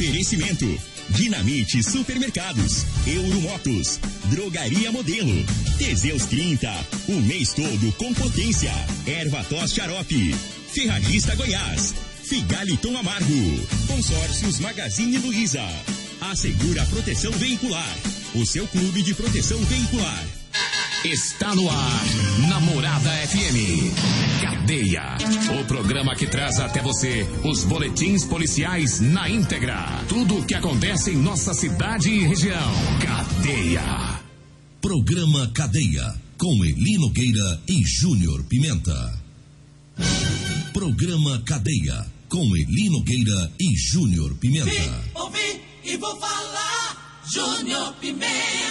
Oferecimento. Dinamite Supermercados, Euromotos, Drogaria Modelo, Teseus 30, o mês todo com potência. Erva tos xarope, Ferragista Goiás, Figaliton Amargo, Consórcios Magazine Luiza. Assegura proteção veicular, o seu clube de proteção veicular. Está no ar, Namorada FM. Cadeia. O programa que traz até você os boletins policiais na íntegra. Tudo o que acontece em nossa cidade e região. Cadeia. Programa Cadeia. Com Eli Nogueira e Júnior Pimenta. Programa Cadeia. Com Eli Nogueira e Júnior Pimenta. Vi, ouvi e vou falar. Júnior Pimenta.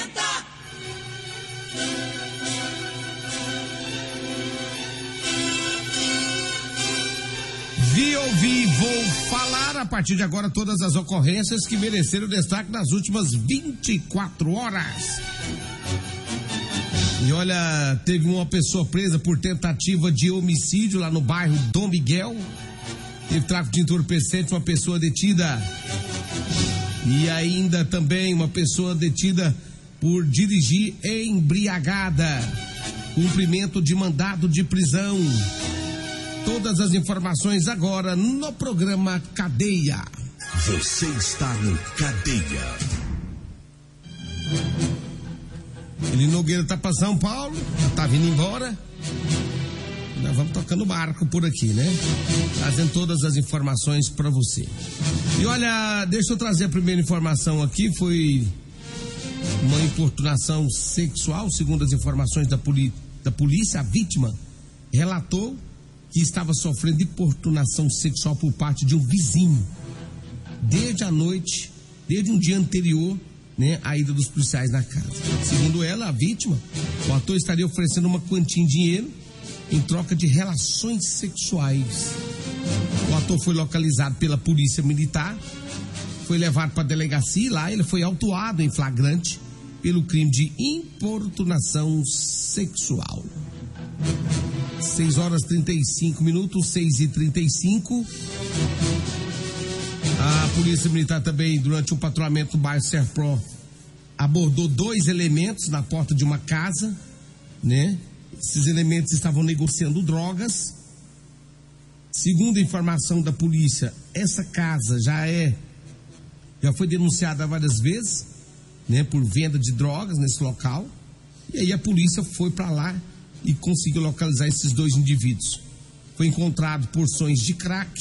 Vi, ouvi, vou falar a partir de agora todas as ocorrências que mereceram destaque nas últimas 24 horas. E olha, teve uma pessoa presa por tentativa de homicídio lá no bairro Dom Miguel. Teve tráfico de entorpecente, uma pessoa detida. E ainda também uma pessoa detida por dirigir embriagada. Cumprimento de mandado de prisão. Todas as informações agora no programa Cadeia. Você está no Cadeia. Ele Nogueira tá para São Paulo, já tá vindo embora. Nós vamos tocando barco por aqui, né? Trazendo todas as informações para você. E olha, deixa eu trazer a primeira informação aqui, foi uma importunação sexual, segundo as informações da, poli da polícia, a vítima relatou que estava sofrendo importunação sexual por parte de um vizinho. Desde a noite, desde um dia anterior, né, a ida dos policiais na casa. Segundo ela, a vítima, o ator estaria oferecendo uma quantia em dinheiro em troca de relações sexuais. O ator foi localizado pela polícia militar, foi levado para a delegacia e lá ele foi autuado em flagrante pelo crime de importunação sexual. 6 horas 35 minutos, 6 e 35 A Polícia Militar também, durante um patrulhamento no bairro Serpro, abordou dois elementos na porta de uma casa, né? Esses elementos estavam negociando drogas. Segundo a informação da polícia, essa casa já é já foi denunciada várias vezes, né, por venda de drogas nesse local. E aí a polícia foi para lá e conseguiu localizar esses dois indivíduos. Foi encontrado porções de crack,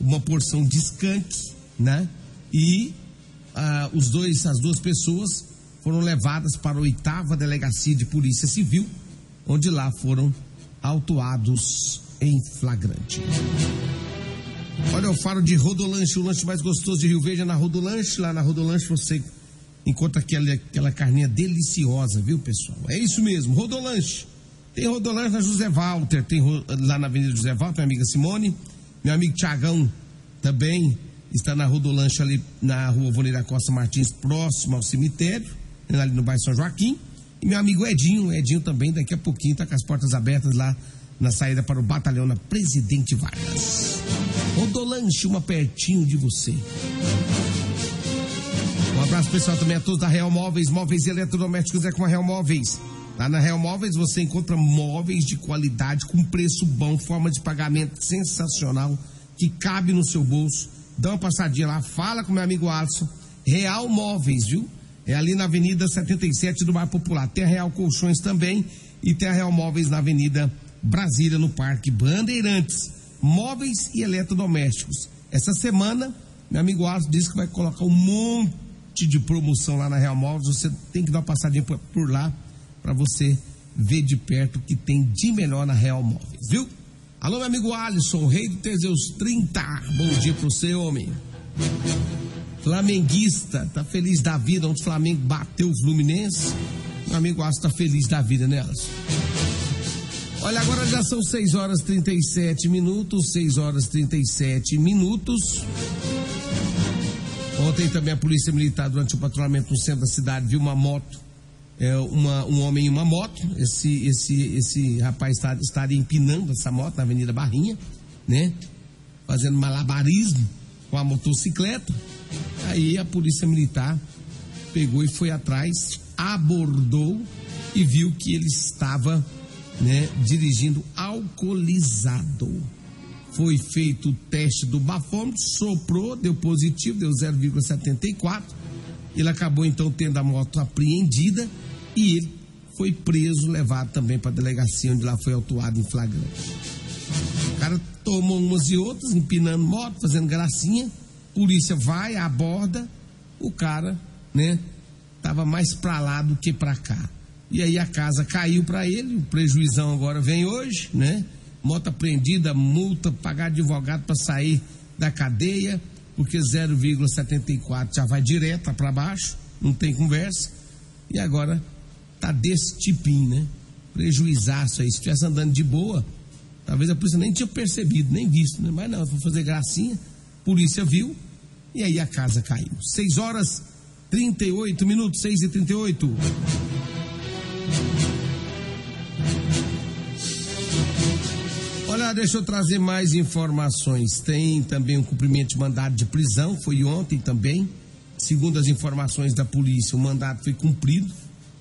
uma porção de skunk, né? E ah, os dois, as duas pessoas foram levadas para a oitava delegacia de polícia civil, onde lá foram autuados em flagrante. Olha, eu falo de Rodolanche, o lanche mais gostoso de Rio Verde é na Rodolanche. Lá na Rodolanche você encontra aquela, aquela carninha deliciosa, viu, pessoal? É isso mesmo, Rodolanche. Tem Rodolanche na José Walter, tem lá na Avenida José Walter, minha amiga Simone. Meu amigo Tiagão também está na Rodolanche ali na rua Voneira Costa Martins, próximo ao cemitério, ali no bairro São Joaquim. E meu amigo Edinho, Edinho também, daqui a pouquinho está com as portas abertas lá na saída para o batalhão na Presidente Vargas. Rodolanche, uma pertinho de você. Um abraço pessoal também a todos da Real Móveis, móveis eletrodomésticos é com a Real Móveis. Lá na Real Móveis você encontra móveis de qualidade com preço bom, forma de pagamento sensacional que cabe no seu bolso. Dá uma passadinha lá, fala com meu amigo Alisson. Real Móveis, viu? É ali na Avenida 77 do Bar Popular. Tem a Real Colchões também e tem a Real Móveis na Avenida Brasília, no Parque Bandeirantes. Móveis e eletrodomésticos. Essa semana, meu amigo Alisson disse que vai colocar um monte de promoção lá na Real Móveis. Você tem que dar uma passadinha por lá para você ver de perto o que tem de melhor na Real Móveis, viu? Alô, meu amigo Alisson, rei do Teseus 30. Bom dia pro você, homem. Flamenguista, tá feliz da vida. Onde o Flamengo bateu o Fluminense. Meu amigo Alisson tá feliz da vida, né, Alisson? Olha, agora já são 6 horas 37 minutos. 6 horas 37 minutos. Ontem também a Polícia Militar, durante o patrulhamento no centro da cidade, viu uma moto é, uma, um homem em uma moto. Esse, esse, esse rapaz está, estaria empinando essa moto na Avenida Barrinha, né? Fazendo malabarismo com a motocicleta. Aí a polícia militar pegou e foi atrás, abordou e viu que ele estava né, dirigindo alcoolizado. Foi feito o teste do bafômetro, soprou, deu positivo, deu 0,74. Ele acabou então tendo a moto apreendida e ele foi preso, levado também para a delegacia, onde lá foi autuado em flagrante. O cara tomou umas e outras, empinando moto, fazendo gracinha. Polícia vai, aborda. O cara, né, tava mais para lá do que para cá. E aí a casa caiu para ele, o prejuizão agora vem hoje, né? Moto apreendida, multa, pagar advogado para sair da cadeia, porque 0,74 já vai direto para baixo, não tem conversa. E agora tá desse tipinho, né? Prejuizaço aí. Se estivesse andando de boa, talvez a polícia nem tinha percebido, nem visto, né? Mas não, foi fazer gracinha, polícia viu, e aí a casa caiu. 6 horas 38 minutos, 6 e 38 Olha, deixa eu trazer mais informações. Tem também um cumprimento de mandado de prisão, foi ontem também. Segundo as informações da polícia, o mandado foi cumprido,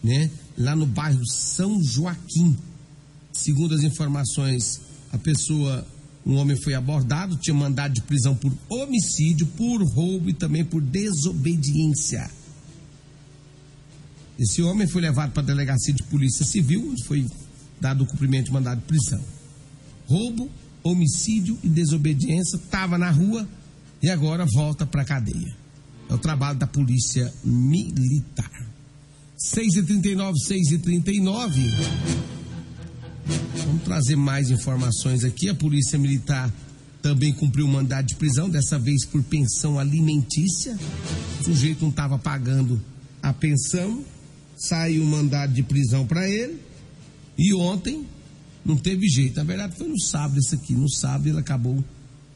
né? Lá no bairro São Joaquim. Segundo as informações, a pessoa, um homem foi abordado, tinha mandado de prisão por homicídio, por roubo e também por desobediência. Esse homem foi levado para a delegacia de polícia civil, onde foi dado o cumprimento de mandado de prisão. Roubo, homicídio e desobediência, estava na rua e agora volta para a cadeia. É o trabalho da polícia militar. 6 e 39 6 e 39 Vamos trazer mais informações aqui. A polícia militar também cumpriu o mandado de prisão, dessa vez por pensão alimentícia. O sujeito não estava pagando a pensão saiu um mandado de prisão para ele. E ontem não teve jeito. Na verdade, foi no sábado isso aqui. No sábado ele acabou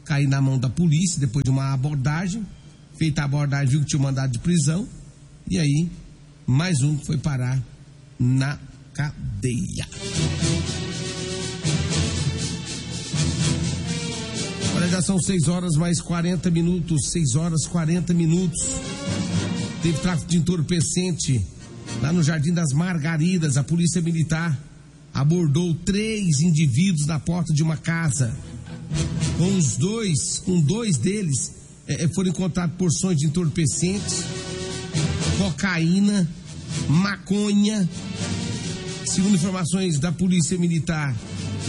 caindo na mão da polícia depois de uma abordagem. Feita a abordagem, viu que tinha um mandado de prisão. E aí, mais um foi parar na cadeia. Olha, já são 6 horas mais 40 minutos. 6 horas 40 minutos. Teve tráfico de entorpecente Lá no Jardim das Margaridas, a polícia militar abordou três indivíduos na porta de uma casa. Com os dois, com dois deles, é, é foram encontradas porções de entorpecentes, cocaína, maconha. Segundo informações da polícia militar,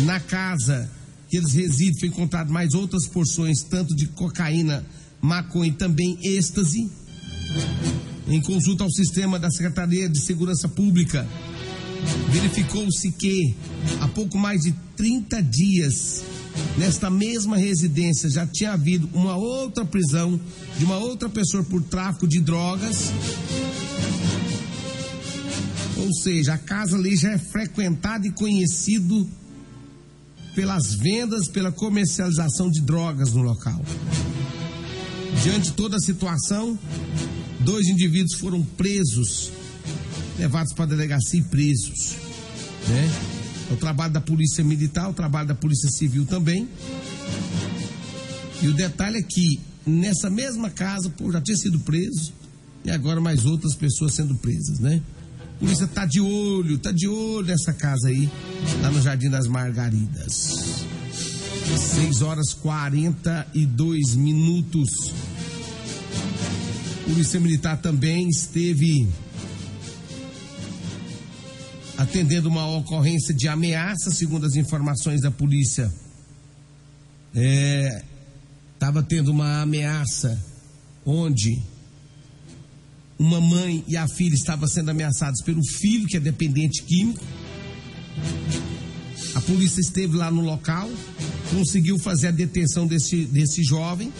na casa que eles residem foi encontrado mais outras porções, tanto de cocaína, maconha e também êxtase em consulta ao sistema da Secretaria de Segurança Pública, verificou-se que há pouco mais de 30 dias, nesta mesma residência, já tinha havido uma outra prisão de uma outra pessoa por tráfico de drogas. Ou seja, a casa ali já é frequentada e conhecido pelas vendas, pela comercialização de drogas no local. Diante de toda a situação, Dois indivíduos foram presos, levados para a delegacia e presos. Né? O trabalho da polícia militar, o trabalho da polícia civil também. E o detalhe é que nessa mesma casa, pô, já tinha sido preso e agora mais outras pessoas sendo presas, né? Polícia tá de olho, tá de olho nessa casa aí, lá no Jardim das Margaridas. 6 horas 42 minutos. Polícia Militar também esteve atendendo uma ocorrência de ameaça, segundo as informações da polícia. Estava é, tendo uma ameaça onde uma mãe e a filha estavam sendo ameaçadas pelo filho, que é dependente químico. A polícia esteve lá no local, conseguiu fazer a detenção desse, desse jovem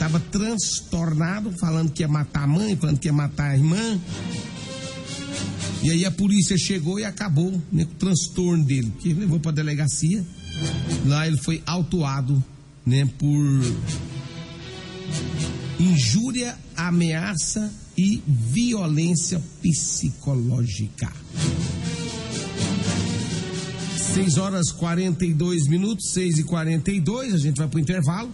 estava transtornado, falando que ia matar a mãe, falando que ia matar a irmã. E aí a polícia chegou e acabou né, com o transtorno dele, que levou para a delegacia. Lá ele foi autuado né, por injúria, ameaça e violência psicológica. 6 horas 42 minutos, 6 e 42 a gente vai para o intervalo.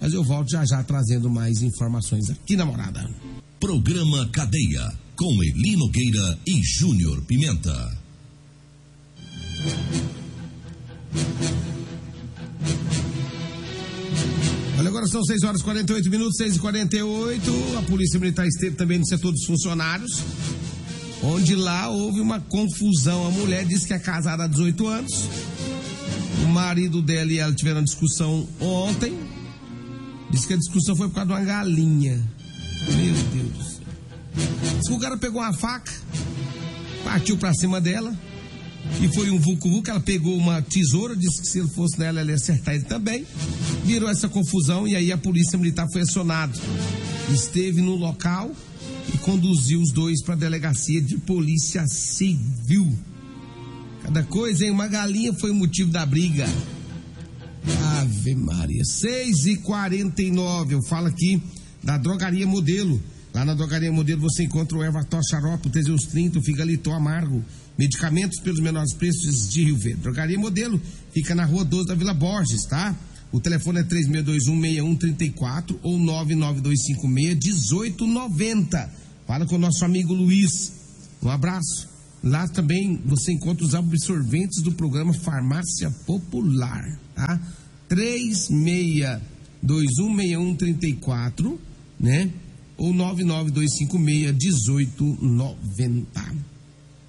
Mas eu volto já já trazendo mais informações aqui na morada. Programa Cadeia, com Eli Nogueira e Júnior Pimenta. Agora são 6 horas e 48 minutos, 6 e 48 A Polícia Militar esteve também no setor dos funcionários, onde lá houve uma confusão. A mulher disse que é casada há 18 anos. O marido dela e ela tiveram discussão ontem. Disse que a discussão foi por causa de uma galinha. Meu Deus. Diz que o cara pegou uma faca, partiu pra cima dela. E foi um vucu-vucu, ela pegou uma tesoura, disse que se ele fosse nela, ela ia acertar ele também. Virou essa confusão e aí a polícia militar foi acionada. Esteve no local e conduziu os dois para a delegacia de polícia civil. Cada coisa, hein? Uma galinha foi o motivo da briga. Ave Maria. 6 e 49 Eu falo aqui da Drogaria Modelo. Lá na Drogaria Modelo você encontra o Ervator Xarope, o Teseus 30, o Figaliton Amargo. Medicamentos pelos menores preços de Rio Verde. Drogaria Modelo fica na rua 12 da Vila Borges, tá? O telefone é 3621-6134 ou 99256-1890. Fala com o nosso amigo Luiz. Um abraço. Lá também você encontra os absorventes do programa Farmácia Popular, tá? 36216134, né? Ou 992561890.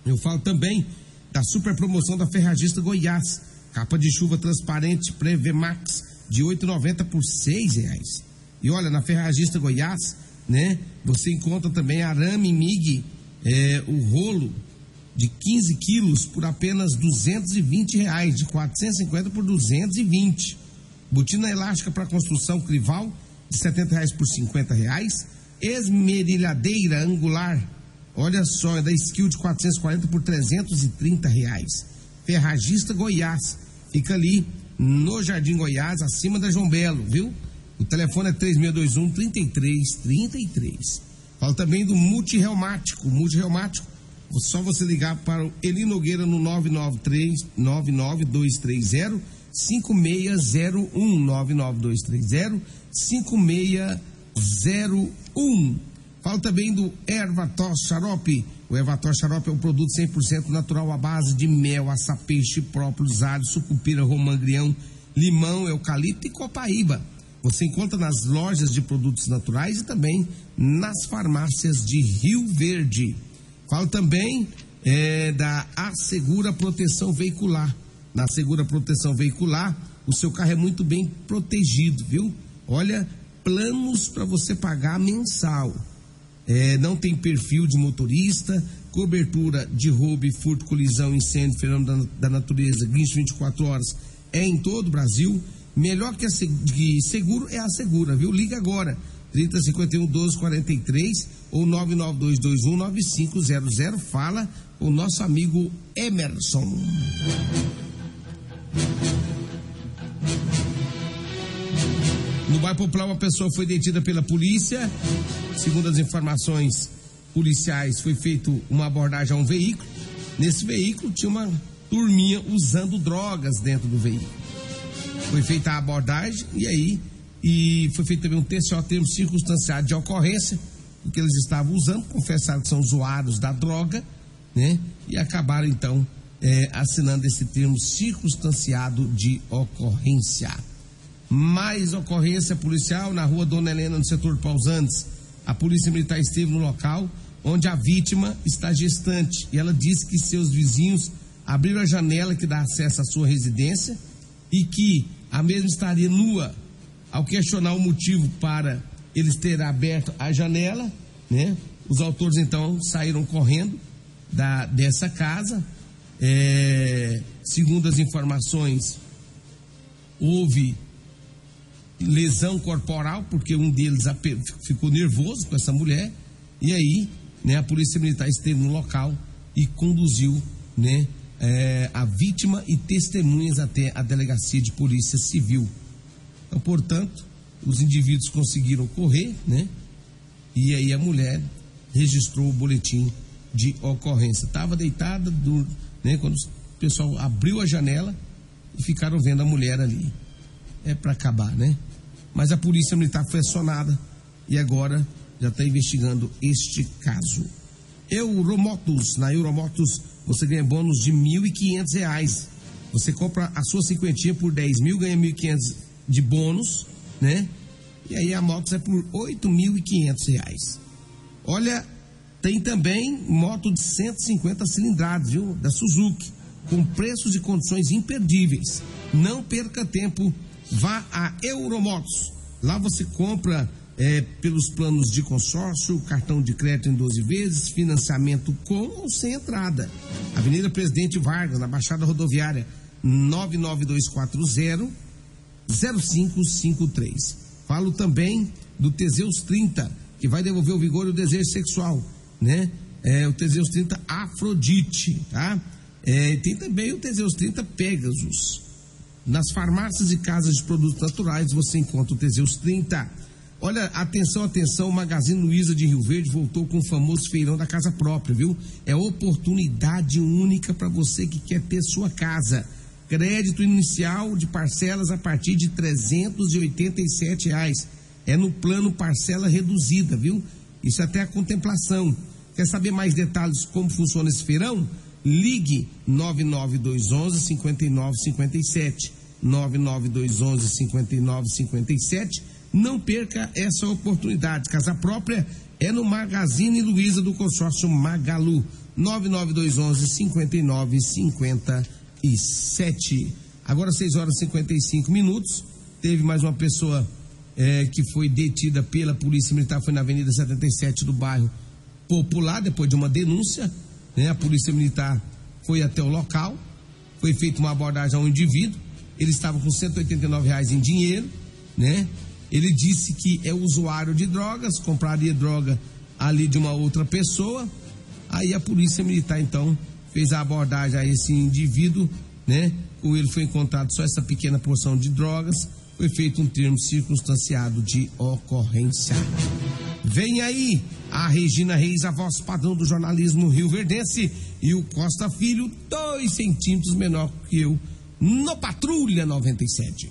Eu falo também da super promoção da Ferragista Goiás. Capa de chuva transparente Prevemax de 8,90 por seis reais. E olha, na Ferragista Goiás, né? Você encontra também arame MIG, é, o rolo de 15 quilos por apenas 220 reais, de 450 por 220. Botina elástica para construção Crival de 70 reais por 50 reais. Esmerilhadeira angular, olha só, é da Skill de 440 por 330 reais. Ferragista Goiás, fica ali no Jardim Goiás, acima da João Belo, viu? O telefone é 3621 3333. Fala também do multirreumático. Multirreumático, só você ligar para o Eli Nogueira no 993 99230 5601 99230 5601. Fala também do Ervatos Xarope. O Ervatos Xarope é um produto 100% natural à base de mel, açapeixe, própolis, alho, sucupira, romangrião, limão, eucalipto e copaíba. Você encontra nas lojas de produtos naturais e também nas farmácias de Rio Verde. Falo também é, da Assegura Proteção Veicular. Na Segura Proteção Veicular, o seu carro é muito bem protegido, viu? Olha, planos para você pagar mensal. É, não tem perfil de motorista, cobertura de roubo, furto, colisão, incêndio, fenômeno da, da natureza, guincho 24 horas, é em todo o Brasil. Melhor que, a, que seguro é a Segura, viu? Liga agora. 3051 1243 ou 99221 9500. Fala o nosso amigo Emerson. No bairro Popular, uma pessoa foi detida pela polícia. Segundo as informações policiais, foi feita uma abordagem a um veículo. Nesse veículo tinha uma turminha usando drogas dentro do veículo. Foi feita a abordagem e aí e foi feito também um TCO, termo circunstanciado de ocorrência, porque eles estavam usando, confessaram que são usuários da droga, né? E acabaram então é, assinando esse termo circunstanciado de ocorrência. Mais ocorrência policial na rua Dona Helena, no setor Pausantes. A polícia militar esteve no local onde a vítima está gestante e ela disse que seus vizinhos abriram a janela que dá acesso à sua residência e que a mesma estaria nua ao questionar o motivo para eles terem aberto a janela, né? Os autores então saíram correndo da, dessa casa. É, segundo as informações, houve lesão corporal, porque um deles ficou nervoso com essa mulher, e aí né, a polícia militar esteve no local e conduziu né, é, a vítima e testemunhas até a delegacia de polícia civil. Então, portanto, os indivíduos conseguiram correr, né? E aí a mulher registrou o boletim de ocorrência. Estava deitada, do, né? Quando o pessoal abriu a janela e ficaram vendo a mulher ali. É para acabar, né? Mas a polícia militar foi acionada e agora já está investigando este caso. Euromotos, na Euromotos você ganha bônus de R$ 1.500. Você compra a sua cinquentinha por 10 mil, ganha 1.500 de bônus, né? E aí a moto é por R$ 8.500. Olha, tem também moto de 150 cilindradas, viu? Da Suzuki, com preços e condições imperdíveis. Não perca tempo, vá a Euromotos. Lá você compra é, pelos planos de consórcio, cartão de crédito em 12 vezes, financiamento com ou sem entrada. Avenida Presidente Vargas, na Baixada Rodoviária, 99240 0553. Falo também do Teseus 30, que vai devolver o vigor e o desejo sexual, né? É, o Teseus 30 Afrodite, tá? É, tem também o Teseus 30 Pegasus. Nas farmácias e casas de produtos naturais você encontra o Teseus 30. Olha, atenção, atenção, o Magazine Luiza de Rio Verde voltou com o famoso feirão da casa própria, viu? É oportunidade única para você que quer ter sua casa. Crédito inicial de parcelas a partir de R$ reais. É no plano parcela reduzida, viu? Isso até a contemplação. Quer saber mais detalhes como funciona esse feirão? Ligue 99211 5957. 99211 5957. Não perca essa oportunidade. Casa própria é no Magazine Luiza do consórcio Magalu. 99211 5957. Agora 6 horas e 55 minutos. Teve mais uma pessoa é, que foi detida pela Polícia Militar, foi na Avenida 77 do bairro Popular, depois de uma denúncia né? A polícia militar foi até o local, foi feita uma abordagem ao indivíduo, ele estava com 189 reais em dinheiro, né? Ele disse que é usuário de drogas, compraria droga ali de uma outra pessoa. Aí a polícia militar então fez a abordagem a esse indivíduo, né? Com ele foi encontrado só essa pequena porção de drogas. Foi feito um termo circunstanciado de ocorrência. Vem aí a Regina Reis, a voz padrão do jornalismo Rio Verdense, e o Costa Filho, dois centímetros menor que eu, no Patrulha 97.